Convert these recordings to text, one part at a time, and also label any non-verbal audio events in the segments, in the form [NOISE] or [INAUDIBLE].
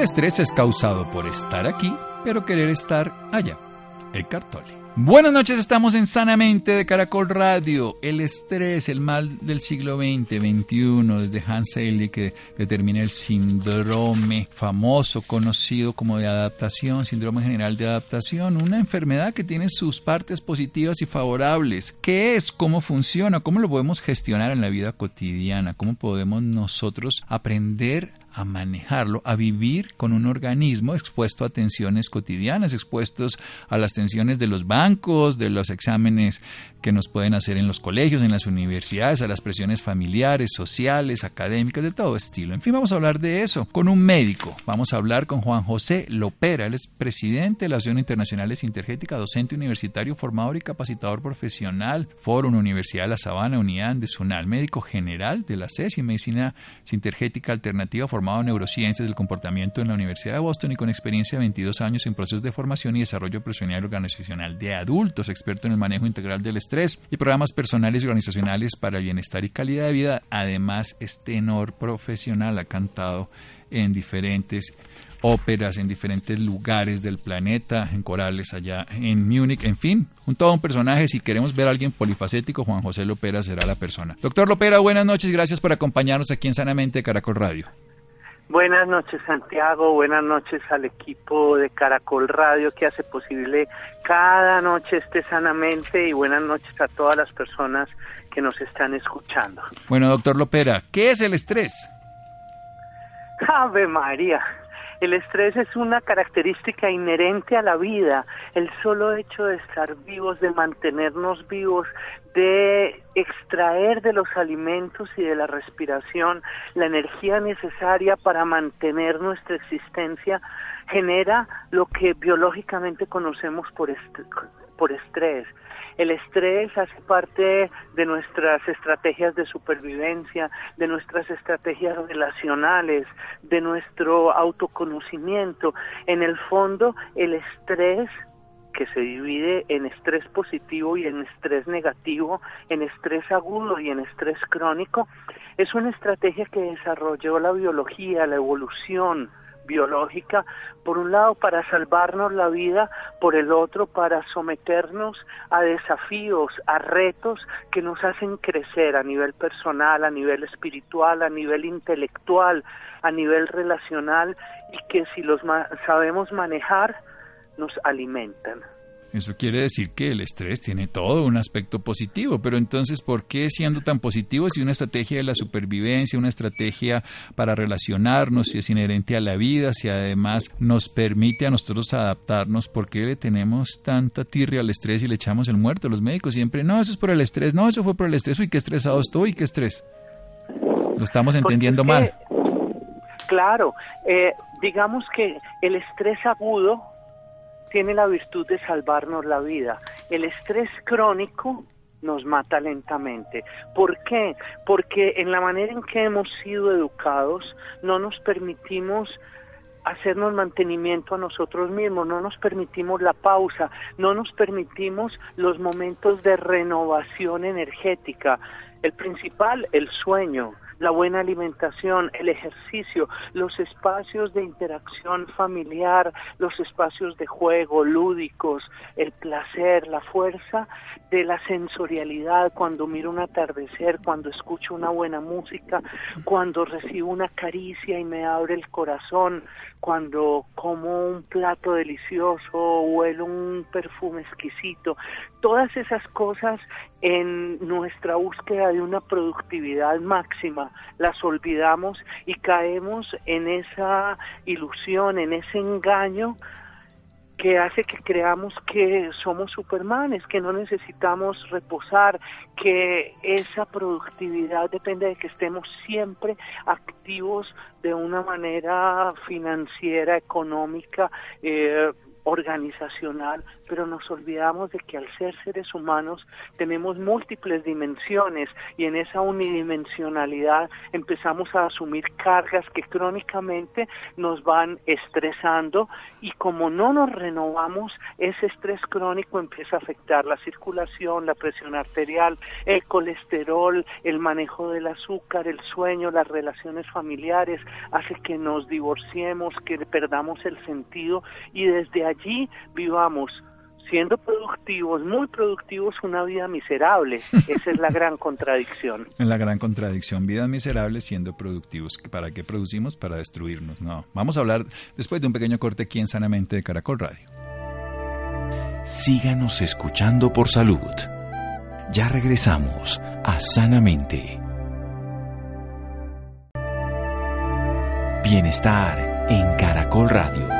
El estrés es causado por estar aquí, pero querer estar allá. El cartole. Buenas noches, estamos en Sanamente de Caracol Radio. El estrés, el mal del siglo XX, XXI, desde Hans Selye que determina el síndrome famoso, conocido como de adaptación, síndrome general de adaptación, una enfermedad que tiene sus partes positivas y favorables. ¿Qué es? ¿Cómo funciona? ¿Cómo lo podemos gestionar en la vida cotidiana? ¿Cómo podemos nosotros aprender a manejarlo, a vivir con un organismo expuesto a tensiones cotidianas, expuestos a las tensiones de los bancos, de los exámenes que nos pueden hacer en los colegios, en las universidades, a las presiones familiares, sociales, académicas, de todo estilo. En fin, vamos a hablar de eso con un médico. Vamos a hablar con Juan José Lopera, él es presidente de la Asociación Internacional Sintergética, docente universitario, formador y capacitador profesional, Fórum Universidad de La Sabana, Unidad de Sunal, médico general de la CES y Medicina Sintergética Alternativa, formado en neurociencias del comportamiento en la Universidad de Boston y con experiencia de 22 años en procesos de formación y desarrollo profesional y organizacional de adultos, experto en el manejo integral del estrés y programas personales y organizacionales para el bienestar y calidad de vida. Además, es tenor profesional, ha cantado en diferentes óperas en diferentes lugares del planeta, en corales allá en Múnich, en fin, un todo un personaje. Si queremos ver a alguien polifacético, Juan José Lopera será la persona. Doctor Lopera, buenas noches, gracias por acompañarnos aquí en Sanamente Caracol Radio. Buenas noches Santiago, buenas noches al equipo de Caracol Radio que hace posible cada noche este sanamente y buenas noches a todas las personas que nos están escuchando. Bueno, doctor Lopera, ¿qué es el estrés? Ave María, el estrés es una característica inherente a la vida. El solo hecho de estar vivos, de mantenernos vivos, de extraer de los alimentos y de la respiración la energía necesaria para mantener nuestra existencia, genera lo que biológicamente conocemos por, por estrés. El estrés hace parte de nuestras estrategias de supervivencia, de nuestras estrategias relacionales, de nuestro autoconocimiento. En el fondo, el estrés que se divide en estrés positivo y en estrés negativo, en estrés agudo y en estrés crónico, es una estrategia que desarrolló la biología, la evolución, biológica, por un lado para salvarnos la vida, por el otro para someternos a desafíos, a retos que nos hacen crecer a nivel personal, a nivel espiritual, a nivel intelectual, a nivel relacional y que si los sabemos manejar nos alimentan. Eso quiere decir que el estrés tiene todo un aspecto positivo, pero entonces, ¿por qué siendo tan positivo si una estrategia de la supervivencia, una estrategia para relacionarnos, si es inherente a la vida, si además nos permite a nosotros adaptarnos, ¿por qué le tenemos tanta tirria al estrés y le echamos el muerto? Los médicos siempre, no, eso es por el estrés, no, eso fue por el estrés, uy, qué estresado estoy, qué estrés. Lo estamos entendiendo mal. Claro, eh, digamos que el estrés agudo tiene la virtud de salvarnos la vida. El estrés crónico nos mata lentamente. ¿Por qué? Porque en la manera en que hemos sido educados no nos permitimos hacernos mantenimiento a nosotros mismos, no nos permitimos la pausa, no nos permitimos los momentos de renovación energética. El principal, el sueño la buena alimentación, el ejercicio, los espacios de interacción familiar, los espacios de juego lúdicos, el placer, la fuerza de la sensorialidad cuando miro un atardecer, cuando escucho una buena música, cuando recibo una caricia y me abre el corazón, cuando como un plato delicioso, huelo un perfume exquisito, todas esas cosas en nuestra búsqueda de una productividad máxima las olvidamos y caemos en esa ilusión, en ese engaño que hace que creamos que somos supermanes, que no necesitamos reposar, que esa productividad depende de que estemos siempre activos de una manera financiera, económica, eh, organizacional, pero nos olvidamos de que al ser seres humanos tenemos múltiples dimensiones y en esa unidimensionalidad empezamos a asumir cargas que crónicamente nos van estresando y como no nos renovamos, ese estrés crónico empieza a afectar la circulación, la presión arterial, el colesterol, el manejo del azúcar, el sueño, las relaciones familiares, hace que nos divorciemos, que perdamos el sentido y desde allí vivamos siendo productivos, muy productivos, una vida miserable. Esa es la [LAUGHS] gran contradicción. En la gran contradicción, vidas miserables siendo productivos. ¿Para qué producimos? Para destruirnos. No. Vamos a hablar después de un pequeño corte aquí en Sanamente de Caracol Radio. Síganos escuchando por salud. Ya regresamos a Sanamente. Bienestar en Caracol Radio.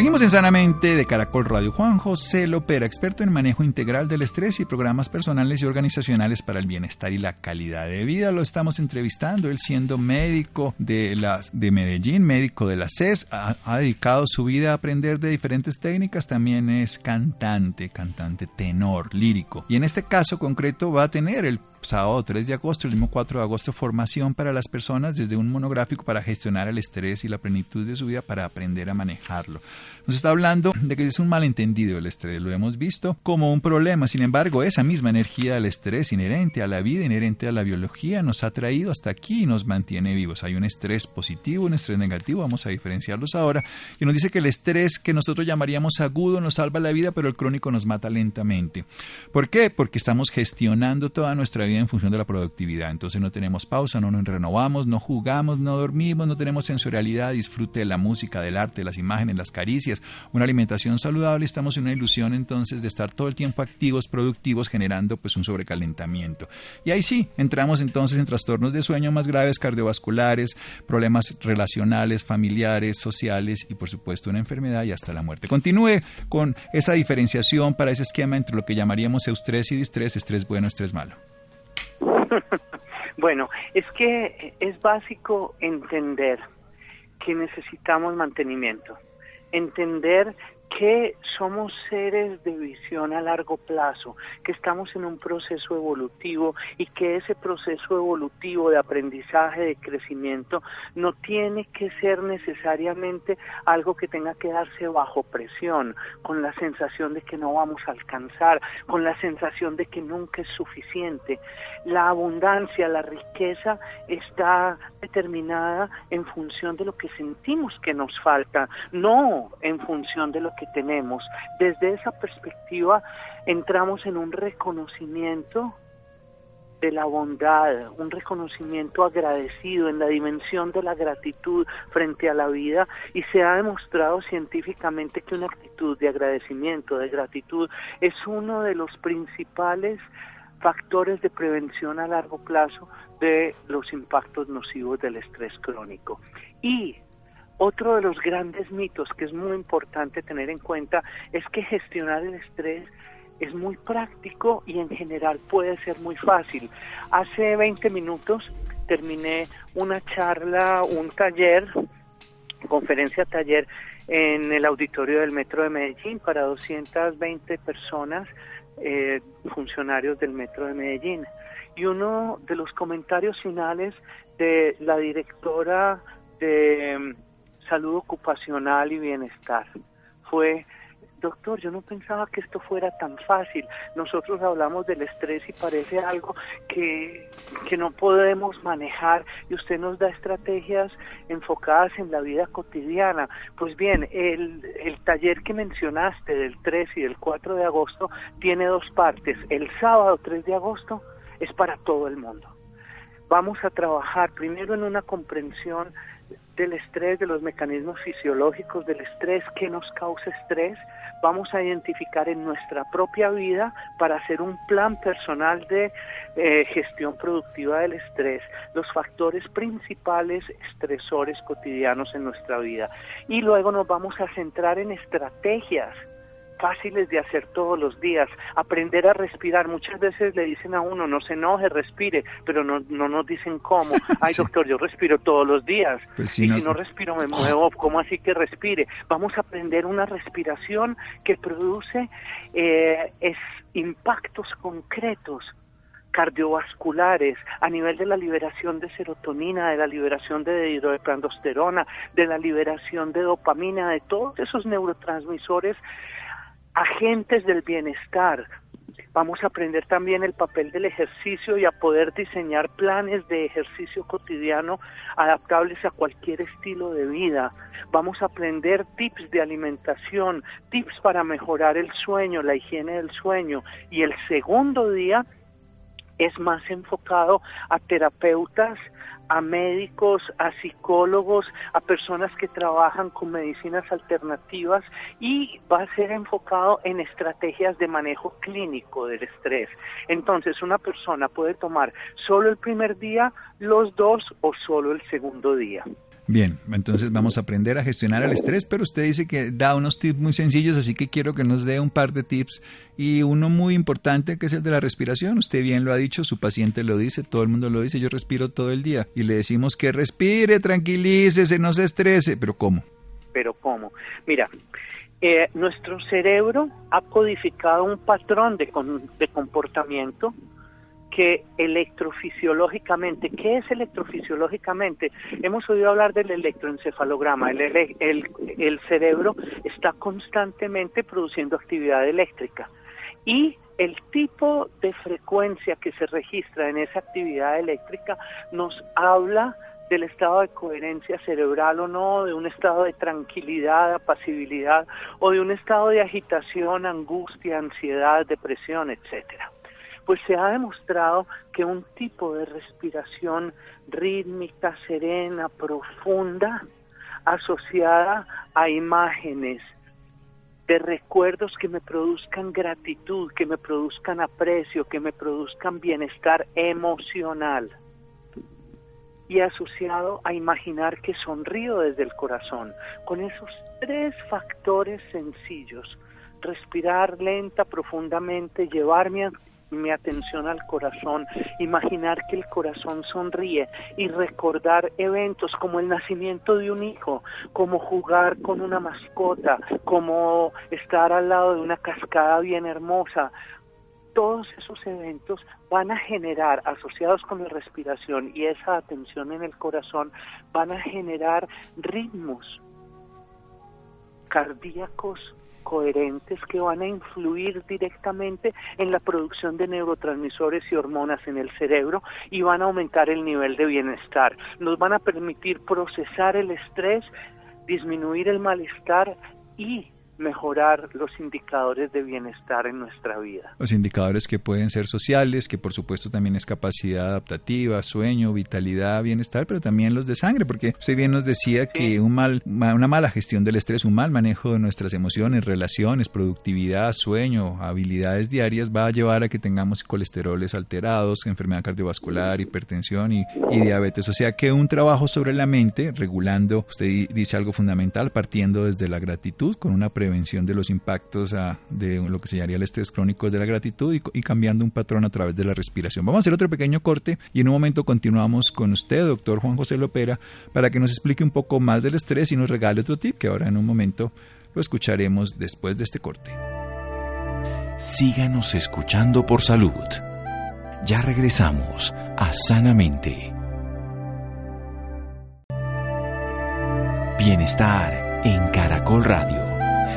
Seguimos en Sanamente de Caracol Radio. Juan José Lopera, experto en manejo integral del estrés y programas personales y organizacionales para el bienestar y la calidad de vida. Lo estamos entrevistando, él siendo médico de, las, de Medellín, médico de la CES, ha, ha dedicado su vida a aprender de diferentes técnicas, también es cantante, cantante tenor, lírico. Y en este caso concreto va a tener el sábado 3 de agosto, el mismo 4 de agosto, formación para las personas desde un monográfico para gestionar el estrés y la plenitud de su vida para aprender a manejarlo. Nos está hablando de que es un malentendido el estrés, lo hemos visto como un problema. Sin embargo, esa misma energía del estrés inherente a la vida, inherente a la biología, nos ha traído hasta aquí y nos mantiene vivos. Hay un estrés positivo, un estrés negativo, vamos a diferenciarlos ahora. Y nos dice que el estrés que nosotros llamaríamos agudo nos salva la vida, pero el crónico nos mata lentamente. ¿Por qué? Porque estamos gestionando toda nuestra vida en función de la productividad. Entonces no tenemos pausa, no nos renovamos, no jugamos, no dormimos, no tenemos sensorialidad, disfrute de la música, del arte, las imágenes, las caricias, una alimentación saludable. Estamos en una ilusión entonces de estar todo el tiempo activos, productivos, generando pues un sobrecalentamiento. Y ahí sí, entramos entonces en trastornos de sueño más graves, cardiovasculares, problemas relacionales, familiares, sociales y por supuesto una enfermedad y hasta la muerte. Continúe con esa diferenciación para ese esquema entre lo que llamaríamos eustrés y distrés, estrés bueno, estrés malo. [LAUGHS] bueno, es que es básico entender que necesitamos mantenimiento, entender que somos seres de visión a largo plazo, que estamos en un proceso evolutivo y que ese proceso evolutivo de aprendizaje, de crecimiento, no tiene que ser necesariamente algo que tenga que darse bajo presión, con la sensación de que no vamos a alcanzar, con la sensación de que nunca es suficiente. La abundancia, la riqueza está determinada en función de lo que sentimos que nos falta, no en función de lo que tenemos. Desde esa perspectiva entramos en un reconocimiento de la bondad, un reconocimiento agradecido en la dimensión de la gratitud frente a la vida y se ha demostrado científicamente que una actitud de agradecimiento, de gratitud, es uno de los principales factores de prevención a largo plazo de los impactos nocivos del estrés crónico. Y otro de los grandes mitos que es muy importante tener en cuenta es que gestionar el estrés es muy práctico y en general puede ser muy fácil. Hace 20 minutos terminé una charla, un taller, conferencia taller en el auditorio del Metro de Medellín para 220 personas, eh, funcionarios del Metro de Medellín. Y uno de los comentarios finales de la directora de salud ocupacional y bienestar. Fue, doctor, yo no pensaba que esto fuera tan fácil. Nosotros hablamos del estrés y parece algo que, que no podemos manejar y usted nos da estrategias enfocadas en la vida cotidiana. Pues bien, el, el taller que mencionaste del 3 y del 4 de agosto tiene dos partes. El sábado 3 de agosto es para todo el mundo. Vamos a trabajar primero en una comprensión del estrés, de los mecanismos fisiológicos del estrés, qué nos causa estrés, vamos a identificar en nuestra propia vida para hacer un plan personal de eh, gestión productiva del estrés, los factores principales estresores cotidianos en nuestra vida. Y luego nos vamos a centrar en estrategias fáciles de hacer todos los días. Aprender a respirar. Muchas veces le dicen a uno, no se enoje, respire, pero no, no nos dicen cómo. [LAUGHS] Ay, doctor, yo respiro todos los días. Pues y si no respiro, me muevo. ¿Cómo así que respire? Vamos a aprender una respiración que produce eh, es impactos concretos cardiovasculares, a nivel de la liberación de serotonina, de la liberación de hidroepandosterona, de la liberación de dopamina, de todos esos neurotransmisores agentes del bienestar. Vamos a aprender también el papel del ejercicio y a poder diseñar planes de ejercicio cotidiano adaptables a cualquier estilo de vida. Vamos a aprender tips de alimentación, tips para mejorar el sueño, la higiene del sueño. Y el segundo día es más enfocado a terapeutas, a médicos, a psicólogos, a personas que trabajan con medicinas alternativas y va a ser enfocado en estrategias de manejo clínico del estrés. Entonces, una persona puede tomar solo el primer día, los dos o solo el segundo día. Bien, entonces vamos a aprender a gestionar el estrés, pero usted dice que da unos tips muy sencillos, así que quiero que nos dé un par de tips y uno muy importante que es el de la respiración. Usted bien lo ha dicho, su paciente lo dice, todo el mundo lo dice, yo respiro todo el día y le decimos que respire, tranquilícese, no se estrese, pero ¿cómo? Pero ¿cómo? Mira, eh, nuestro cerebro ha codificado un patrón de, de comportamiento que electrofisiológicamente, ¿qué es electrofisiológicamente? Hemos oído hablar del electroencefalograma, el, el, el cerebro está constantemente produciendo actividad eléctrica y el tipo de frecuencia que se registra en esa actividad eléctrica nos habla del estado de coherencia cerebral o no, de un estado de tranquilidad, apacibilidad o de un estado de agitación, angustia, ansiedad, depresión, etcétera pues se ha demostrado que un tipo de respiración rítmica, serena, profunda, asociada a imágenes de recuerdos que me produzcan gratitud, que me produzcan aprecio, que me produzcan bienestar emocional y asociado a imaginar que sonrío desde el corazón. Con esos tres factores sencillos, respirar lenta, profundamente, llevarme mi atención al corazón, imaginar que el corazón sonríe y recordar eventos como el nacimiento de un hijo, como jugar con una mascota, como estar al lado de una cascada bien hermosa. Todos esos eventos van a generar, asociados con la respiración y esa atención en el corazón, van a generar ritmos cardíacos coherentes que van a influir directamente en la producción de neurotransmisores y hormonas en el cerebro y van a aumentar el nivel de bienestar. Nos van a permitir procesar el estrés, disminuir el malestar y mejorar los indicadores de bienestar en nuestra vida. Los indicadores que pueden ser sociales, que por supuesto también es capacidad adaptativa, sueño, vitalidad, bienestar, pero también los de sangre, porque usted bien nos decía que un mal, una mala gestión del estrés, un mal manejo de nuestras emociones, relaciones, productividad, sueño, habilidades diarias va a llevar a que tengamos colesteroles alterados, enfermedad cardiovascular, hipertensión y, y diabetes. O sea que un trabajo sobre la mente, regulando, usted dice algo fundamental, partiendo desde la gratitud con una prevención prevención de los impactos de lo que se llamaría el estrés crónico de la gratitud y, cambiando un patrón a través de la respiración. Vamos a hacer otro pequeño corte y en un momento continuamos con usted, doctor Juan José Lopera, para que nos explique un poco más del estrés y nos regale otro tip que ahora en un momento lo escucharemos después de este corte. Síganos escuchando por salud. Ya regresamos a Sanamente. Bienestar en Caracol Radio.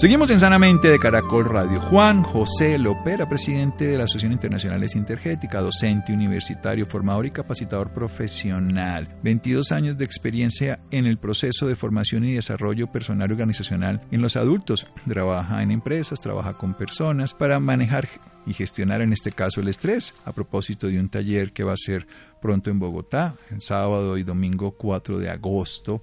Seguimos en Sanamente de Caracol Radio. Juan José Lopera, presidente de la Asociación Internacional Intergética, docente universitario, formador y capacitador profesional. 22 años de experiencia en el proceso de formación y desarrollo personal organizacional en los adultos. Trabaja en empresas, trabaja con personas para manejar y gestionar en este caso el estrés a propósito de un taller que va a ser pronto en Bogotá, el sábado y domingo 4 de agosto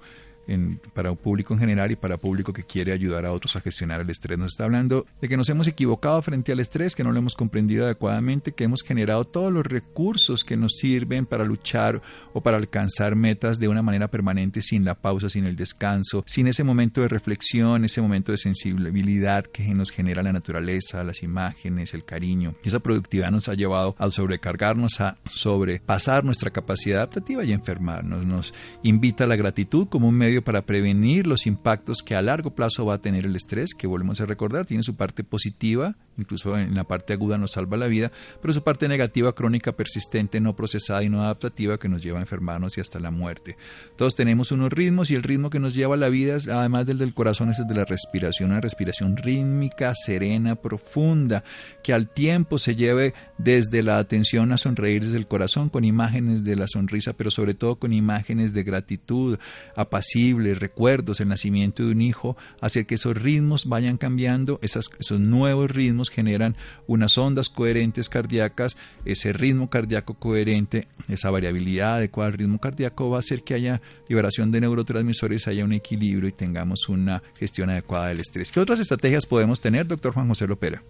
para un público en general y para público que quiere ayudar a otros a gestionar el estrés. Nos está hablando de que nos hemos equivocado frente al estrés, que no lo hemos comprendido adecuadamente, que hemos generado todos los recursos que nos sirven para luchar o para alcanzar metas de una manera permanente sin la pausa, sin el descanso, sin ese momento de reflexión, ese momento de sensibilidad que nos genera la naturaleza, las imágenes, el cariño. Esa productividad nos ha llevado a sobrecargarnos, a sobrepasar nuestra capacidad adaptativa y enfermarnos. Nos invita a la gratitud como un medio para prevenir los impactos que a largo plazo va a tener el estrés, que volvemos a recordar, tiene su parte positiva, incluso en la parte aguda nos salva la vida, pero su parte negativa, crónica, persistente, no procesada y no adaptativa, que nos lleva a enfermarnos y hasta la muerte. Todos tenemos unos ritmos y el ritmo que nos lleva a la vida, además del del corazón, es el de la respiración, una respiración rítmica, serena, profunda, que al tiempo se lleve desde la atención a sonreír desde el corazón con imágenes de la sonrisa, pero sobre todo con imágenes de gratitud, apacible, recuerdos, el nacimiento de un hijo, hacer que esos ritmos vayan cambiando, esos nuevos ritmos generan unas ondas coherentes cardíacas, ese ritmo cardíaco coherente, esa variabilidad adecuada al ritmo cardíaco va a hacer que haya liberación de neurotransmisores, haya un equilibrio y tengamos una gestión adecuada del estrés. ¿Qué otras estrategias podemos tener, doctor Juan José Lopera?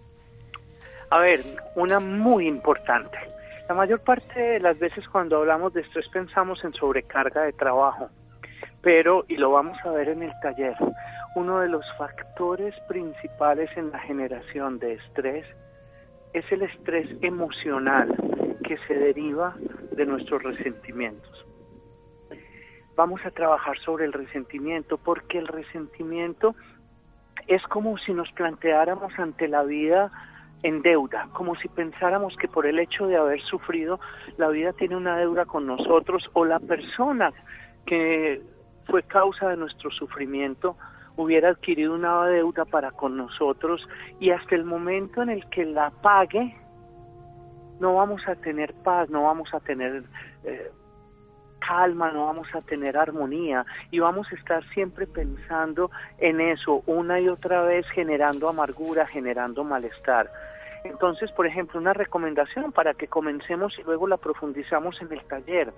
A ver, una muy importante. La mayor parte de las veces cuando hablamos de estrés pensamos en sobrecarga de trabajo pero, y lo vamos a ver en el taller, uno de los factores principales en la generación de estrés es el estrés emocional que se deriva de nuestros resentimientos. Vamos a trabajar sobre el resentimiento porque el resentimiento es como si nos planteáramos ante la vida en deuda, como si pensáramos que por el hecho de haber sufrido, la vida tiene una deuda con nosotros o la persona que fue causa de nuestro sufrimiento, hubiera adquirido una deuda para con nosotros y hasta el momento en el que la pague, no vamos a tener paz, no vamos a tener eh, calma, no vamos a tener armonía y vamos a estar siempre pensando en eso una y otra vez generando amargura, generando malestar. Entonces, por ejemplo, una recomendación para que comencemos y luego la profundizamos en el taller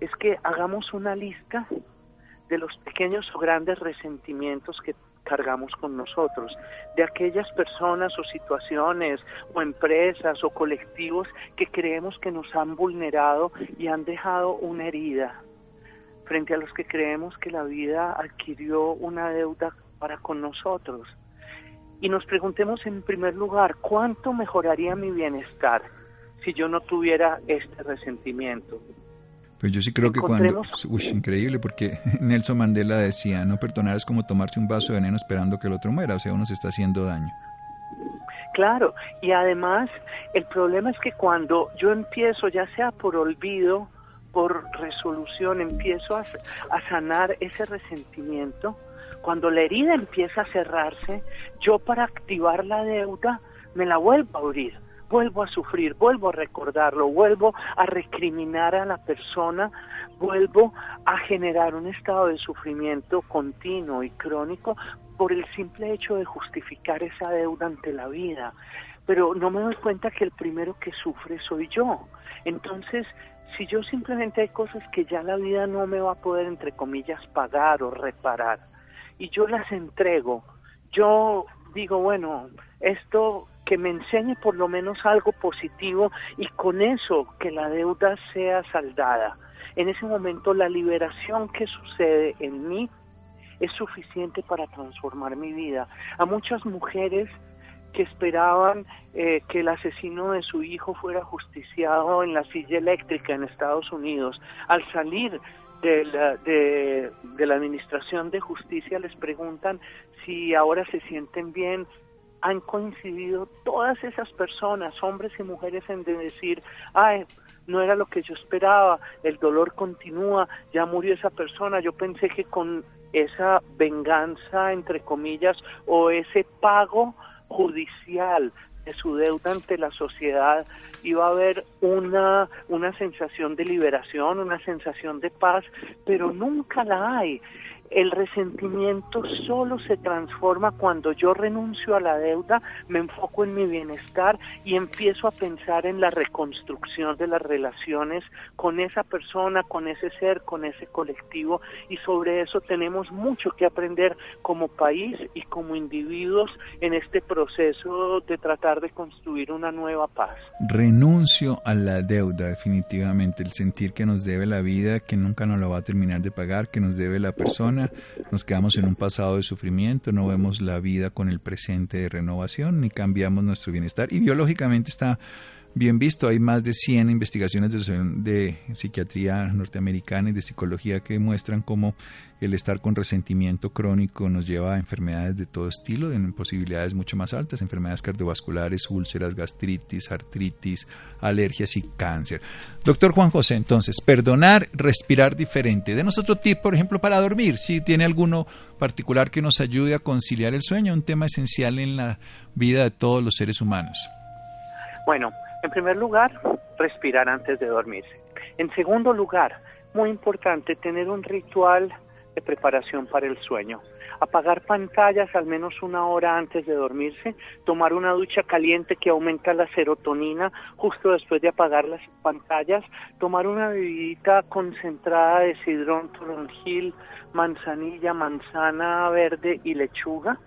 es que hagamos una lista de los pequeños o grandes resentimientos que cargamos con nosotros, de aquellas personas o situaciones o empresas o colectivos que creemos que nos han vulnerado y han dejado una herida, frente a los que creemos que la vida adquirió una deuda para con nosotros. Y nos preguntemos en primer lugar, ¿cuánto mejoraría mi bienestar si yo no tuviera este resentimiento? Pues yo sí creo que cuando... Uy, increíble, porque [LAUGHS] Nelson Mandela decía, no perdonar es como tomarse un vaso de veneno esperando que el otro muera, o sea, uno se está haciendo daño. Claro, y además el problema es que cuando yo empiezo, ya sea por olvido, por resolución, empiezo a, a sanar ese resentimiento, cuando la herida empieza a cerrarse, yo para activar la deuda me la vuelvo a abrir vuelvo a sufrir, vuelvo a recordarlo, vuelvo a recriminar a la persona, vuelvo a generar un estado de sufrimiento continuo y crónico por el simple hecho de justificar esa deuda ante la vida. Pero no me doy cuenta que el primero que sufre soy yo. Entonces, si yo simplemente hay cosas que ya la vida no me va a poder, entre comillas, pagar o reparar, y yo las entrego, yo digo, bueno, esto que me enseñe por lo menos algo positivo y con eso que la deuda sea saldada. En ese momento la liberación que sucede en mí es suficiente para transformar mi vida. A muchas mujeres que esperaban eh, que el asesino de su hijo fuera justiciado en la silla eléctrica en Estados Unidos, al salir de la, de la Administración de Justicia les preguntan si ahora se sienten bien, han coincidido todas esas personas, hombres y mujeres, en decir, ay, no era lo que yo esperaba, el dolor continúa, ya murió esa persona, yo pensé que con esa venganza, entre comillas, o ese pago judicial de su deuda ante la sociedad, iba a haber una, una sensación de liberación, una sensación de paz, pero nunca la hay. El resentimiento solo se transforma cuando yo renuncio a la deuda, me enfoco en mi bienestar y empiezo a pensar en la reconstrucción de las relaciones con esa persona, con ese ser, con ese colectivo y sobre eso tenemos mucho que aprender como país y como individuos en este proceso de tratar de construir una nueva paz. Renuncio a la deuda definitivamente, el sentir que nos debe la vida, que nunca nos lo va a terminar de pagar, que nos debe la persona nos quedamos en un pasado de sufrimiento, no vemos la vida con el presente de renovación, ni cambiamos nuestro bienestar. Y biológicamente está bien visto. Hay más de 100 investigaciones de, psiquiatría norteamericana y de psicología que muestran cómo el estar con resentimiento crónico nos lleva a enfermedades de todo estilo, en posibilidades mucho más altas, enfermedades cardiovasculares, úlceras, gastritis, artritis, alergias y cáncer. Doctor Juan José, entonces, perdonar, respirar diferente. Denos otro tip, por ejemplo, para dormir. Si tiene alguno particular que nos ayude a conciliar el sueño, un tema esencial en la vida de todos los seres humanos. Bueno, en primer lugar, respirar antes de dormirse. En segundo lugar, muy importante, tener un ritual de preparación para el sueño. Apagar pantallas al menos una hora antes de dormirse, tomar una ducha caliente que aumenta la serotonina justo después de apagar las pantallas, tomar una bebidita concentrada de sidrón, toronjil, manzanilla, manzana verde y lechuga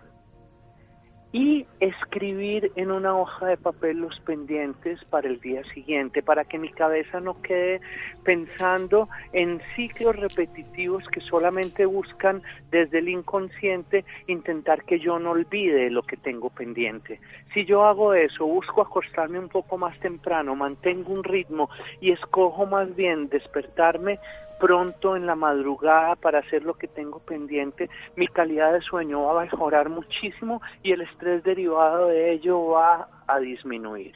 y escribir en una hoja de papel los pendientes para el día siguiente, para que mi cabeza no quede pensando en ciclos repetitivos que solamente buscan desde el inconsciente intentar que yo no olvide lo que tengo pendiente. Si yo hago eso, busco acostarme un poco más temprano, mantengo un ritmo y escojo más bien despertarme pronto en la madrugada para hacer lo que tengo pendiente, mi calidad de sueño va a mejorar muchísimo y el estrés derivado de ello va a disminuir.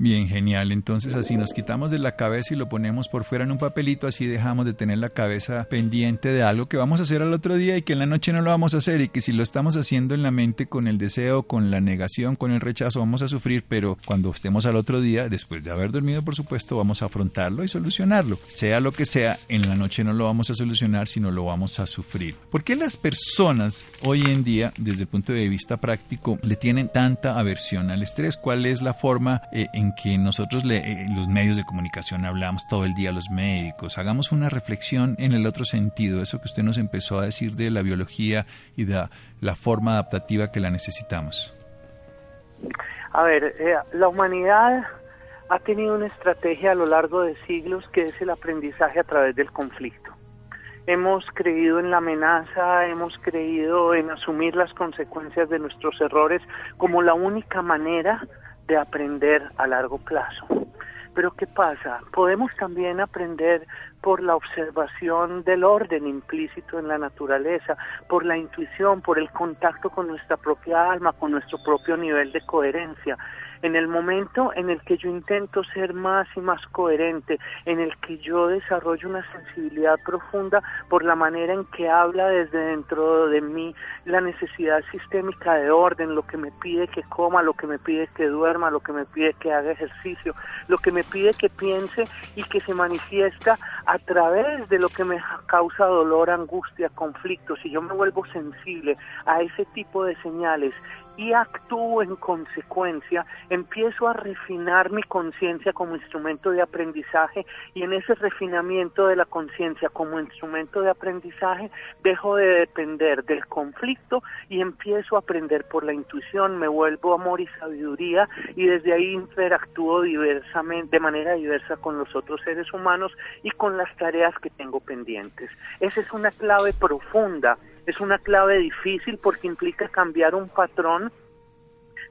Bien, genial. Entonces así nos quitamos de la cabeza y lo ponemos por fuera en un papelito, así dejamos de tener la cabeza pendiente de algo que vamos a hacer al otro día y que en la noche no lo vamos a hacer y que si lo estamos haciendo en la mente con el deseo, con la negación, con el rechazo, vamos a sufrir, pero cuando estemos al otro día, después de haber dormido, por supuesto, vamos a afrontarlo y solucionarlo. Sea lo que sea, en la noche no lo vamos a solucionar, sino lo vamos a sufrir. ¿Por qué las personas hoy en día, desde el punto de vista práctico, le tienen tanta aversión al estrés? ¿Cuál es la forma eh, en que nosotros le, eh, los medios de comunicación hablamos todo el día los médicos, hagamos una reflexión en el otro sentido, eso que usted nos empezó a decir de la biología y de la forma adaptativa que la necesitamos. A ver, eh, la humanidad ha tenido una estrategia a lo largo de siglos que es el aprendizaje a través del conflicto. Hemos creído en la amenaza, hemos creído en asumir las consecuencias de nuestros errores como la única manera de aprender a largo plazo. Pero ¿qué pasa? Podemos también aprender por la observación del orden implícito en la naturaleza, por la intuición, por el contacto con nuestra propia alma, con nuestro propio nivel de coherencia en el momento en el que yo intento ser más y más coherente, en el que yo desarrollo una sensibilidad profunda por la manera en que habla desde dentro de mí la necesidad sistémica de orden, lo que me pide que coma, lo que me pide que duerma, lo que me pide que haga ejercicio, lo que me pide que piense y que se manifiesta a través de lo que me causa dolor, angustia, conflicto. Si yo me vuelvo sensible a ese tipo de señales y actúo en consecuencia, empiezo a refinar mi conciencia como instrumento de aprendizaje y en ese refinamiento de la conciencia como instrumento de aprendizaje dejo de depender del conflicto y empiezo a aprender por la intuición, me vuelvo amor y sabiduría y desde ahí interactúo diversamente, de manera diversa con los otros seres humanos y con las tareas que tengo pendientes. Esa es una clave profunda es una clave difícil porque implica cambiar un patrón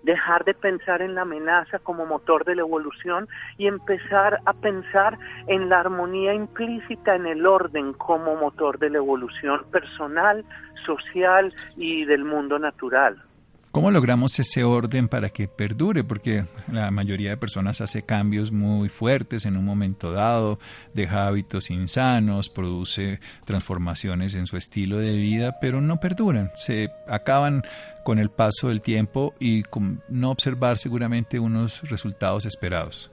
dejar de pensar en la amenaza como motor de la evolución y empezar a pensar en la armonía implícita en el orden como motor de la evolución personal, social y del mundo natural. ¿Cómo logramos ese orden para que perdure? Porque la mayoría de personas hace cambios muy fuertes en un momento dado, deja hábitos insanos, produce transformaciones en su estilo de vida, pero no perduran, se acaban con el paso del tiempo y con no observar seguramente unos resultados esperados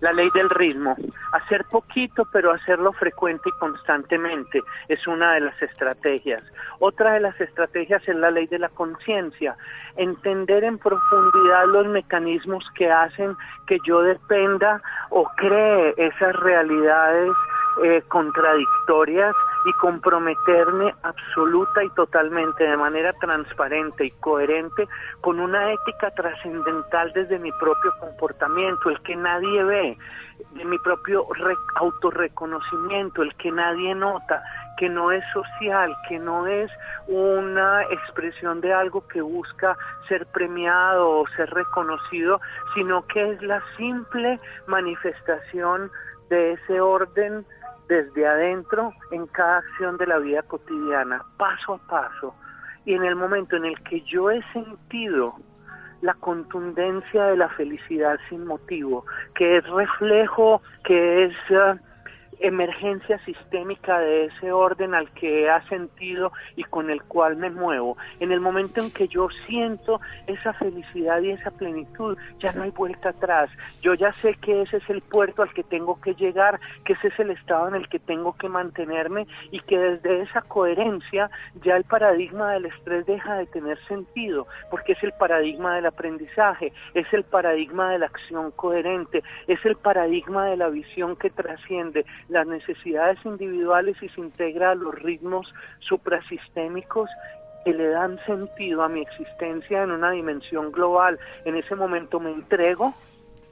la ley del ritmo. Hacer poquito, pero hacerlo frecuente y constantemente es una de las estrategias. Otra de las estrategias es la ley de la conciencia. Entender en profundidad los mecanismos que hacen que yo dependa o cree esas realidades eh, contradictorias y comprometerme absoluta y totalmente de manera transparente y coherente con una ética trascendental desde mi propio comportamiento, el que nadie ve, de mi propio autorreconocimiento, el que nadie nota, que no es social, que no es una expresión de algo que busca ser premiado o ser reconocido, sino que es la simple manifestación de ese orden desde adentro en cada acción de la vida cotidiana, paso a paso. Y en el momento en el que yo he sentido la contundencia de la felicidad sin motivo, que es reflejo, que es... Ah, emergencia sistémica de ese orden al que he sentido y con el cual me muevo. En el momento en que yo siento esa felicidad y esa plenitud, ya no hay vuelta atrás. Yo ya sé que ese es el puerto al que tengo que llegar, que ese es el estado en el que tengo que mantenerme y que desde esa coherencia ya el paradigma del estrés deja de tener sentido, porque es el paradigma del aprendizaje, es el paradigma de la acción coherente, es el paradigma de la visión que trasciende, las necesidades individuales y se integra a los ritmos suprasistémicos que le dan sentido a mi existencia en una dimensión global. En ese momento me entrego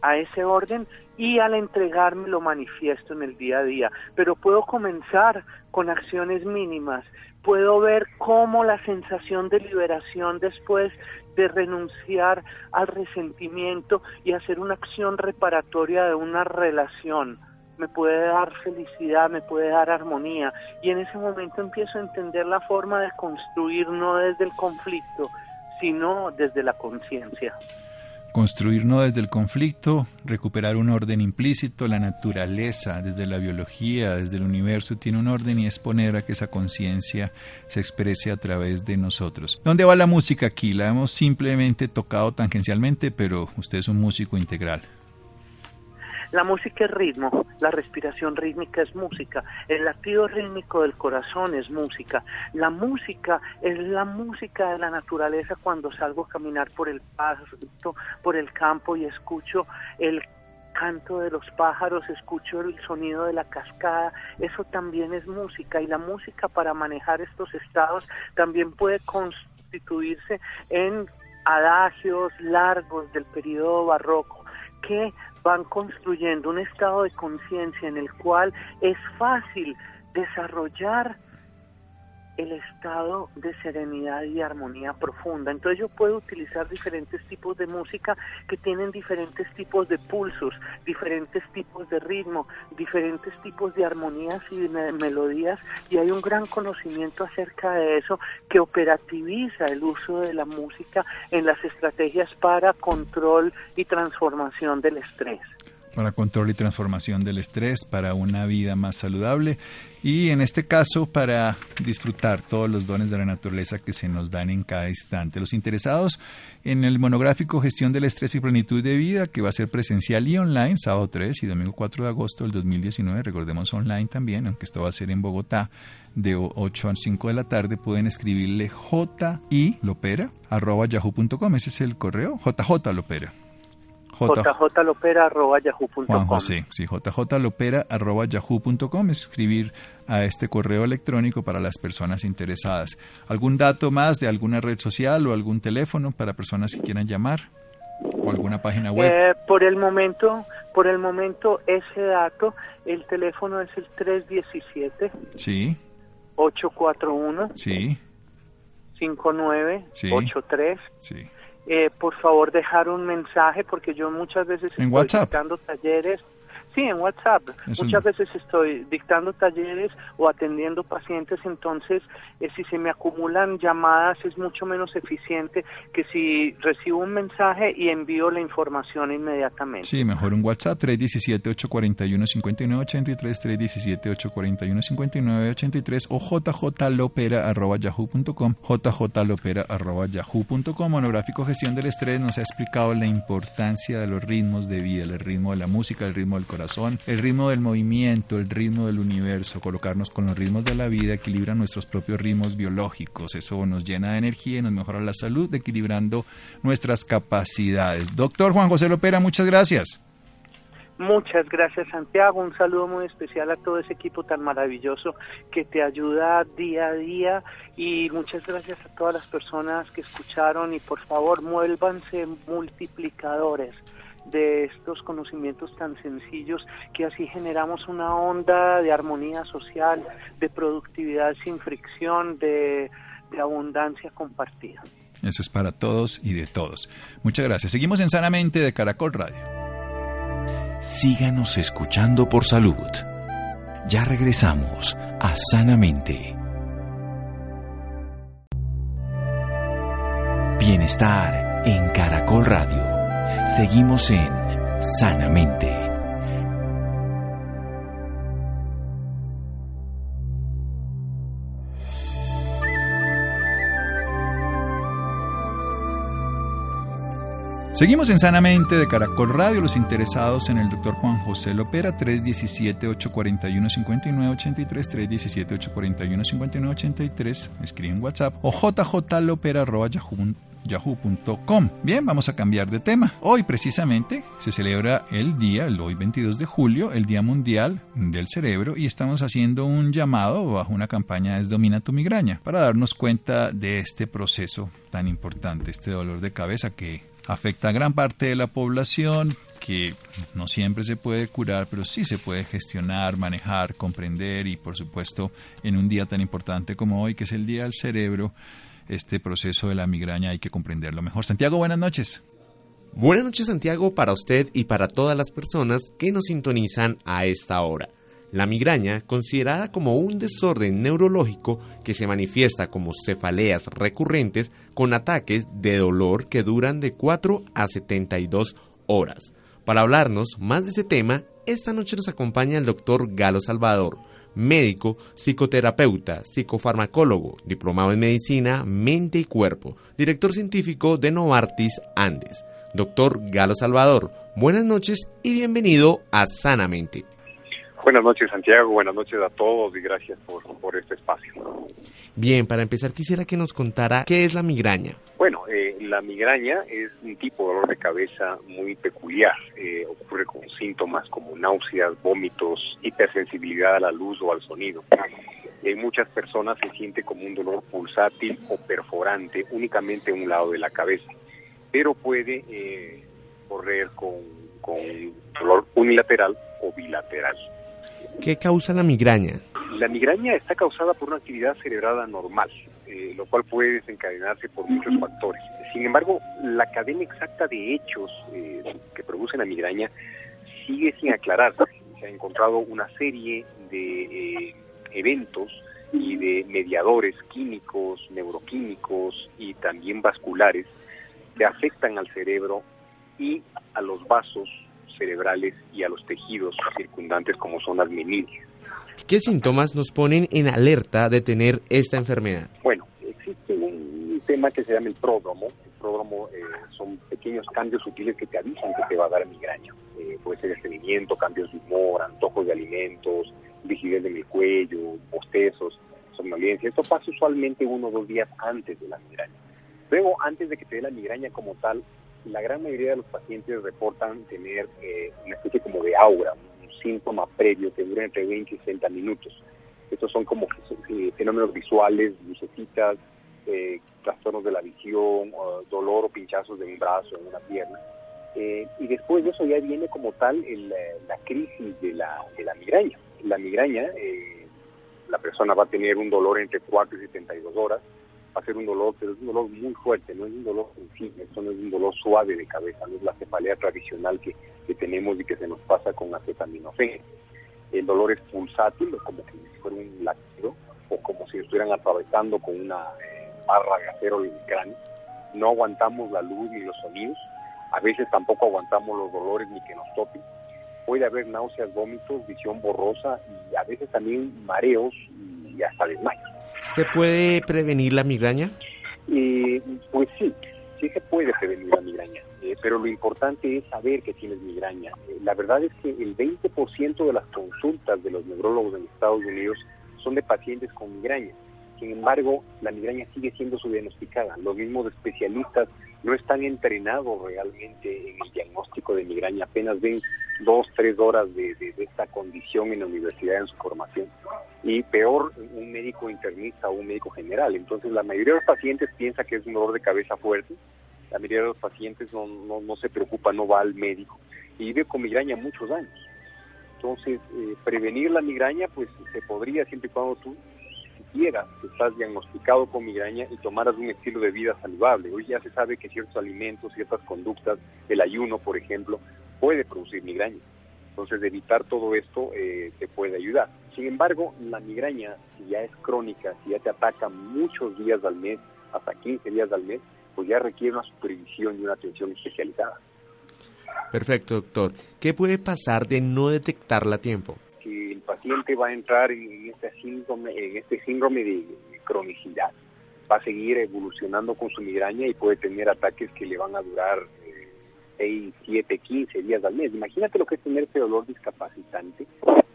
a ese orden y al entregarme lo manifiesto en el día a día. Pero puedo comenzar con acciones mínimas, puedo ver cómo la sensación de liberación después de renunciar al resentimiento y hacer una acción reparatoria de una relación me puede dar felicidad, me puede dar armonía. Y en ese momento empiezo a entender la forma de construir no desde el conflicto, sino desde la conciencia. Construir no desde el conflicto, recuperar un orden implícito, la naturaleza, desde la biología, desde el universo, tiene un orden y es poner a que esa conciencia se exprese a través de nosotros. ¿Dónde va la música aquí? La hemos simplemente tocado tangencialmente, pero usted es un músico integral. La música es ritmo, la respiración rítmica es música, el latido rítmico del corazón es música. La música es la música de la naturaleza cuando salgo a caminar por el pasto, por el campo y escucho el canto de los pájaros, escucho el sonido de la cascada, eso también es música y la música para manejar estos estados también puede constituirse en adagios largos del periodo barroco que van construyendo un estado de conciencia en el cual es fácil desarrollar el estado de serenidad y armonía profunda. Entonces yo puedo utilizar diferentes tipos de música que tienen diferentes tipos de pulsos, diferentes tipos de ritmo, diferentes tipos de armonías y melodías y hay un gran conocimiento acerca de eso que operativiza el uso de la música en las estrategias para control y transformación del estrés para control y transformación del estrés, para una vida más saludable y en este caso para disfrutar todos los dones de la naturaleza que se nos dan en cada instante. Los interesados en el monográfico Gestión del Estrés y Plenitud de Vida, que va a ser presencial y online, sábado 3 y domingo 4 de agosto del 2019, recordemos online también, aunque esto va a ser en Bogotá de 8 a 5 de la tarde, pueden escribirle jilopera arroba yahoo.com, ese es el correo, jjlopera jjlopera.yahoo.com. Juan José, sí, jjlopera.yahoo.com, escribir a este correo electrónico para las personas interesadas. ¿Algún dato más de alguna red social o algún teléfono para personas que quieran llamar? ¿O alguna página web? Eh, por el momento, por el momento ese dato, el teléfono es el 317. Sí. 841. Sí. 5983. Sí eh, por favor dejar un mensaje porque yo muchas veces ¿En estoy dando talleres Sí, en WhatsApp. Muchas veces estoy dictando talleres o atendiendo pacientes, entonces eh, si se me acumulan llamadas es mucho menos eficiente que si recibo un mensaje y envío la información inmediatamente. Sí, mejor un WhatsApp 317-841-5983, 317-841-5983 o jjlopera.yahoo.com, jjlopera.yahoo.com. Monográfico Gestión del Estrés nos ha explicado la importancia de los ritmos de vida, el ritmo de la música, el ritmo del corazón el ritmo del movimiento, el ritmo del universo, colocarnos con los ritmos de la vida equilibra nuestros propios ritmos biológicos. Eso nos llena de energía y nos mejora la salud, equilibrando nuestras capacidades. Doctor Juan José Lopera, muchas gracias. Muchas gracias Santiago, un saludo muy especial a todo ese equipo tan maravilloso que te ayuda día a día y muchas gracias a todas las personas que escucharon y por favor muélvanse multiplicadores de estos conocimientos tan sencillos que así generamos una onda de armonía social, de productividad sin fricción, de, abundancia compartida. Eso es para todos y de todos. Muchas gracias. Seguimos en Sanamente de Caracol Radio. Síganos escuchando por salud. Ya regresamos a Sanamente. Bienestar en Caracol Radio. Seguimos en Sanamente. Seguimos en Sanamente de Caracol Radio. Los interesados en el doctor Juan José Lopera, 317-841-5983, 317-841-5983, escriben WhatsApp o jjlopera.yahoo.com yahoo.com. Bien, vamos a cambiar de tema. Hoy precisamente se celebra el día, el hoy 22 de julio, el Día Mundial del Cerebro y estamos haciendo un llamado bajo una campaña de Domina tu migraña para darnos cuenta de este proceso tan importante, este dolor de cabeza que afecta a gran parte de la población, que no siempre se puede curar, pero sí se puede gestionar, manejar, comprender y por supuesto en un día tan importante como hoy, que es el Día del Cerebro, este proceso de la migraña hay que comprenderlo mejor. Santiago, buenas noches. Buenas noches Santiago para usted y para todas las personas que nos sintonizan a esta hora. La migraña, considerada como un desorden neurológico que se manifiesta como cefaleas recurrentes con ataques de dolor que duran de 4 a 72 horas. Para hablarnos más de ese tema, esta noche nos acompaña el doctor Galo Salvador, médico, psicoterapeuta, psicofarmacólogo, diplomado en medicina, mente y cuerpo, director científico de Novartis Andes. Doctor Galo Salvador, buenas noches y bienvenido a Sanamente. Buenas noches Santiago, buenas noches a todos y gracias por, este espacio. Bien, para empezar quisiera que nos contara qué es la migraña. Bueno, eh, la migraña es un tipo de dolor de cabeza muy peculiar. Eh, ocurre con síntomas como náuseas, vómitos, hipersensibilidad a la luz o al sonido. En muchas personas se siente como un dolor pulsátil o perforante únicamente en un lado de la cabeza, pero puede eh, correr con, con dolor unilateral o bilateral. ¿Qué causa la migraña? La migraña está causada por una actividad cerebral anormal, eh, lo cual puede desencadenarse por muchos factores. Sin embargo, la cadena exacta de hechos eh, que producen la migraña sigue sin aclararse. Se ha encontrado una serie de eh, eventos y de mediadores químicos, neuroquímicos y también vasculares que afectan al cerebro y a los vasos cerebrales y a los tejidos circundantes como son las membrinas. ¿Qué síntomas nos ponen en alerta de tener esta enfermedad? Bueno, existe un tema que se llama el pródromo. El pródromo eh, son pequeños cambios sutiles que te avisan que te va a dar migraña. Eh, puede ser estreñimiento, cambios de humor, antojos de alimentos, rigidez en el cuello, bostezos, somnolencia. Esto pasa usualmente uno o dos días antes de la migraña. Luego, antes de que te dé la migraña como tal, la gran mayoría de los pacientes reportan tener eh, una especie como de aura, un síntoma previo que dura entre 20 y 60 minutos. Estos son como eh, fenómenos visuales, lucecitas, eh, trastornos de la visión, dolor o pinchazos de un brazo, en una pierna. y después de eso ya viene como tal la crisis de la, de la migraña. La migraña, la persona va a tener un dolor entre 4 y 72 horas, va a ser un dolor, pero es un dolor muy fuerte, no es un dolor esto no es un dolor suave de cabeza, no es la cefalea tradicional que, que tenemos y que se nos pasa con acetaminofén. El dolor es pulsátil, como que si fuera un latido, o como si estuvieran atravesando con una eh, barra de acero el cráneo. No aguantamos la luz ni los sonidos, a veces tampoco aguantamos los dolores ni que nos topen. Puede haber náuseas, vómitos, visión borrosa y a veces también mareos y hasta desmayos. ¿Se puede prevenir la migraña? Eh, pues sí, sí se puede prevenir la migraña, eh, pero lo importante es saber que tienes migraña. Eh, la verdad es que el 20% de las consultas de los neurólogos en Estados Unidos son de pacientes con migraña. Sin embargo, la migraña sigue siendo subdiagnosticada. Los mismos especialistas no están entrenados realmente en el diagnóstico de migraña, apenas ven dos, tres horas de, esta condición en la universidad en su formación. Y peor, un médico internista o un médico general. Entonces, la mayoría de los pacientes piensa que es un dolor de cabeza fuerte, la mayoría de los pacientes no, se preocupa, no va al médico y vive con migraña muchos años. Entonces, eh, prevenir la migraña, pues se podría siempre y cuando tú que estás diagnosticado con migraña y tomaras un estilo de vida saludable. Hoy ya se sabe que ciertos alimentos, ciertas conductas, el ayuno, por ejemplo, puede producir migraña. Entonces, evitar todo esto eh, te puede ayudar. Sin embargo, la migraña, si ya es crónica, si ya te ataca muchos días al mes, hasta 15 días al mes, pues ya requiere una supervisión y una atención especializada. Perfecto, doctor. ¿Qué puede pasar de no detectarla a tiempo? Si el paciente va a entrar en este síndrome, en este síndrome de cronicidad, va a seguir evolucionando con su migraña y puede tener ataques que le van a durar 6, 7, 15 días al mes. Imagínate lo que es tener ese dolor discapacitante,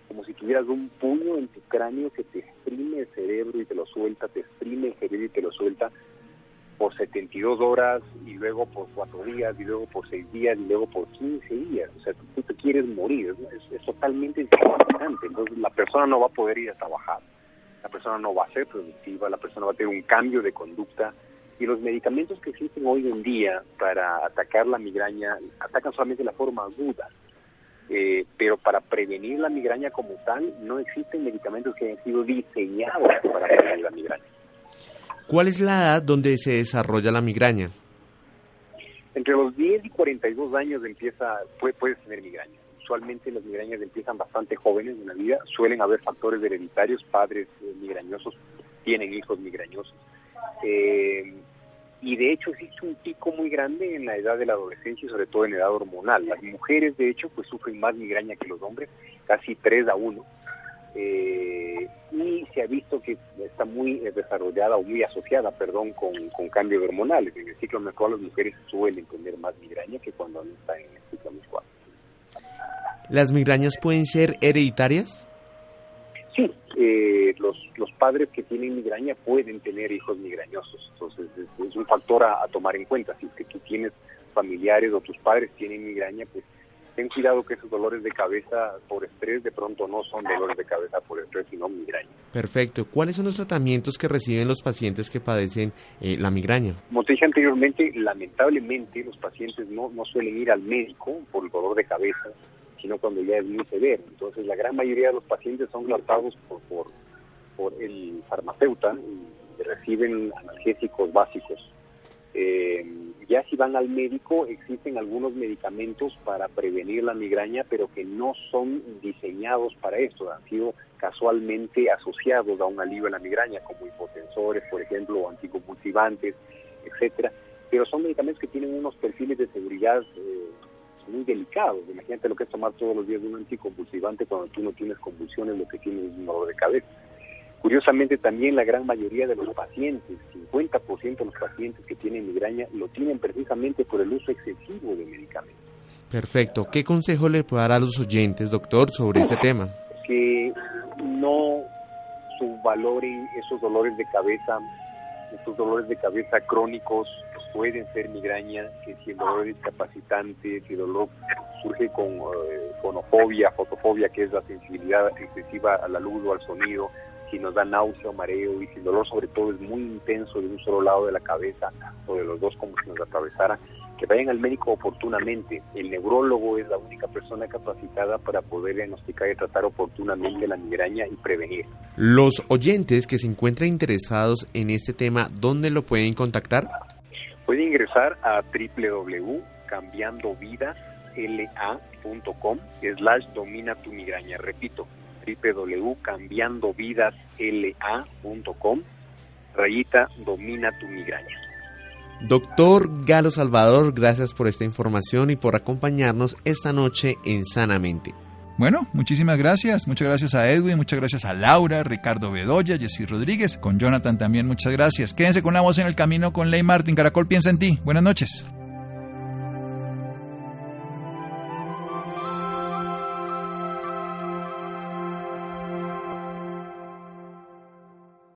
como si tuvieras un puño en tu cráneo que te exprime el cerebro y te lo suelta, te exprime el cerebro y te lo suelta por 72 horas y luego por 4 días y luego por 6 días y luego por 15 días. O sea, tú, te quieres morir, es, totalmente discapacitante. Entonces la persona no va a poder ir a trabajar, la persona no va a ser productiva, la persona va a tener un cambio de conducta y los medicamentos que existen hoy en día para atacar la migraña atacan solamente la forma aguda. Eh, pero para prevenir la migraña como tal, no existen medicamentos que hayan sido diseñados para prevenir la migraña. ¿Cuál es la edad donde se desarrolla la migraña? Entre los 10 y 42 años empieza, puedes tener migraña. Usualmente las migrañas empiezan bastante jóvenes en la vida. Suelen haber factores hereditarios, padres eh, migrañosos tienen hijos migrañosos. Eh, y de hecho existe un pico muy grande en la edad de la adolescencia y sobre todo en edad hormonal. Las mujeres de hecho pues sufren más migraña que los hombres, casi 3 a 1. Eh, y se ha visto que está muy desarrollada o muy asociada, perdón, con, con cambios hormonales. En el ciclo menstrual las mujeres suelen tener más migraña que cuando no están en el ciclo menstrual. ¿Las migrañas pueden ser hereditarias? Sí, eh, los, los padres que tienen migraña pueden tener hijos migrañosos, entonces es, un factor a, tomar en cuenta. Si es que tú tienes familiares o tus padres tienen migraña, pues ten cuidado que esos dolores de cabeza por estrés de pronto no son dolores de cabeza por estrés, sino migraña. Perfecto. ¿Cuáles son los tratamientos que reciben los pacientes que padecen eh, la migraña? Como te dije anteriormente, lamentablemente los pacientes no, no suelen ir al médico por el dolor de cabeza sino cuando ya es muy severo. Entonces, la gran mayoría de los pacientes son tratados por, por, por el farmacéutico y reciben analgésicos básicos. Eh, ya si van al médico, existen algunos medicamentos para prevenir la migraña, pero que no son diseñados para esto, han sido casualmente asociados a un alivio de la migraña, como hipotensores, por ejemplo, o anticonvulsivantes, etcétera. Pero son medicamentos que tienen unos perfiles de seguridad eh, muy delicados. Imagínate lo que es tomar todos los días un anticonvulsivante cuando tú no tienes convulsiones, lo que tienes es un dolor de cabeza. Curiosamente también la gran mayoría de los pacientes, 50% de los pacientes que tienen migraña, lo tienen precisamente por el uso excesivo de medicamentos. Perfecto. ¿Qué consejo le puede dar a los oyentes, doctor, sobre este tema? Que no subvaloren esos dolores de cabeza, estos dolores de cabeza crónicos pueden ser migraña, que si el dolor es discapacitante, si el dolor surge con eh, fonofobia, fotofobia, que es la sensibilidad excesiva a la luz o al sonido, si nos da náusea o mareo y si el dolor sobre todo es muy intenso de un solo lado de la cabeza o de los dos como si nos atravesara, que vayan al médico oportunamente. El neurólogo es la única persona capacitada para poder diagnosticar y tratar oportunamente la migraña y prevenir. Los oyentes que se encuentran interesados en este tema, ¿dónde lo pueden contactar? Pueden ingresar a www.cambiandovidasla.com slash domina tu migraña. Repito, www.cambiandovidasla.com rayita domina tu migraña. Doctor Galo Salvador, gracias por esta información y por acompañarnos esta noche en Sanamente. Bueno, muchísimas gracias. Muchas gracias a Edwin, muchas gracias a Laura, Ricardo Bedoya, Jessy Rodríguez, con Jonathan también muchas gracias. Quédense con la voz en el camino con Ley Martin. Caracol piensa en ti. Buenas noches.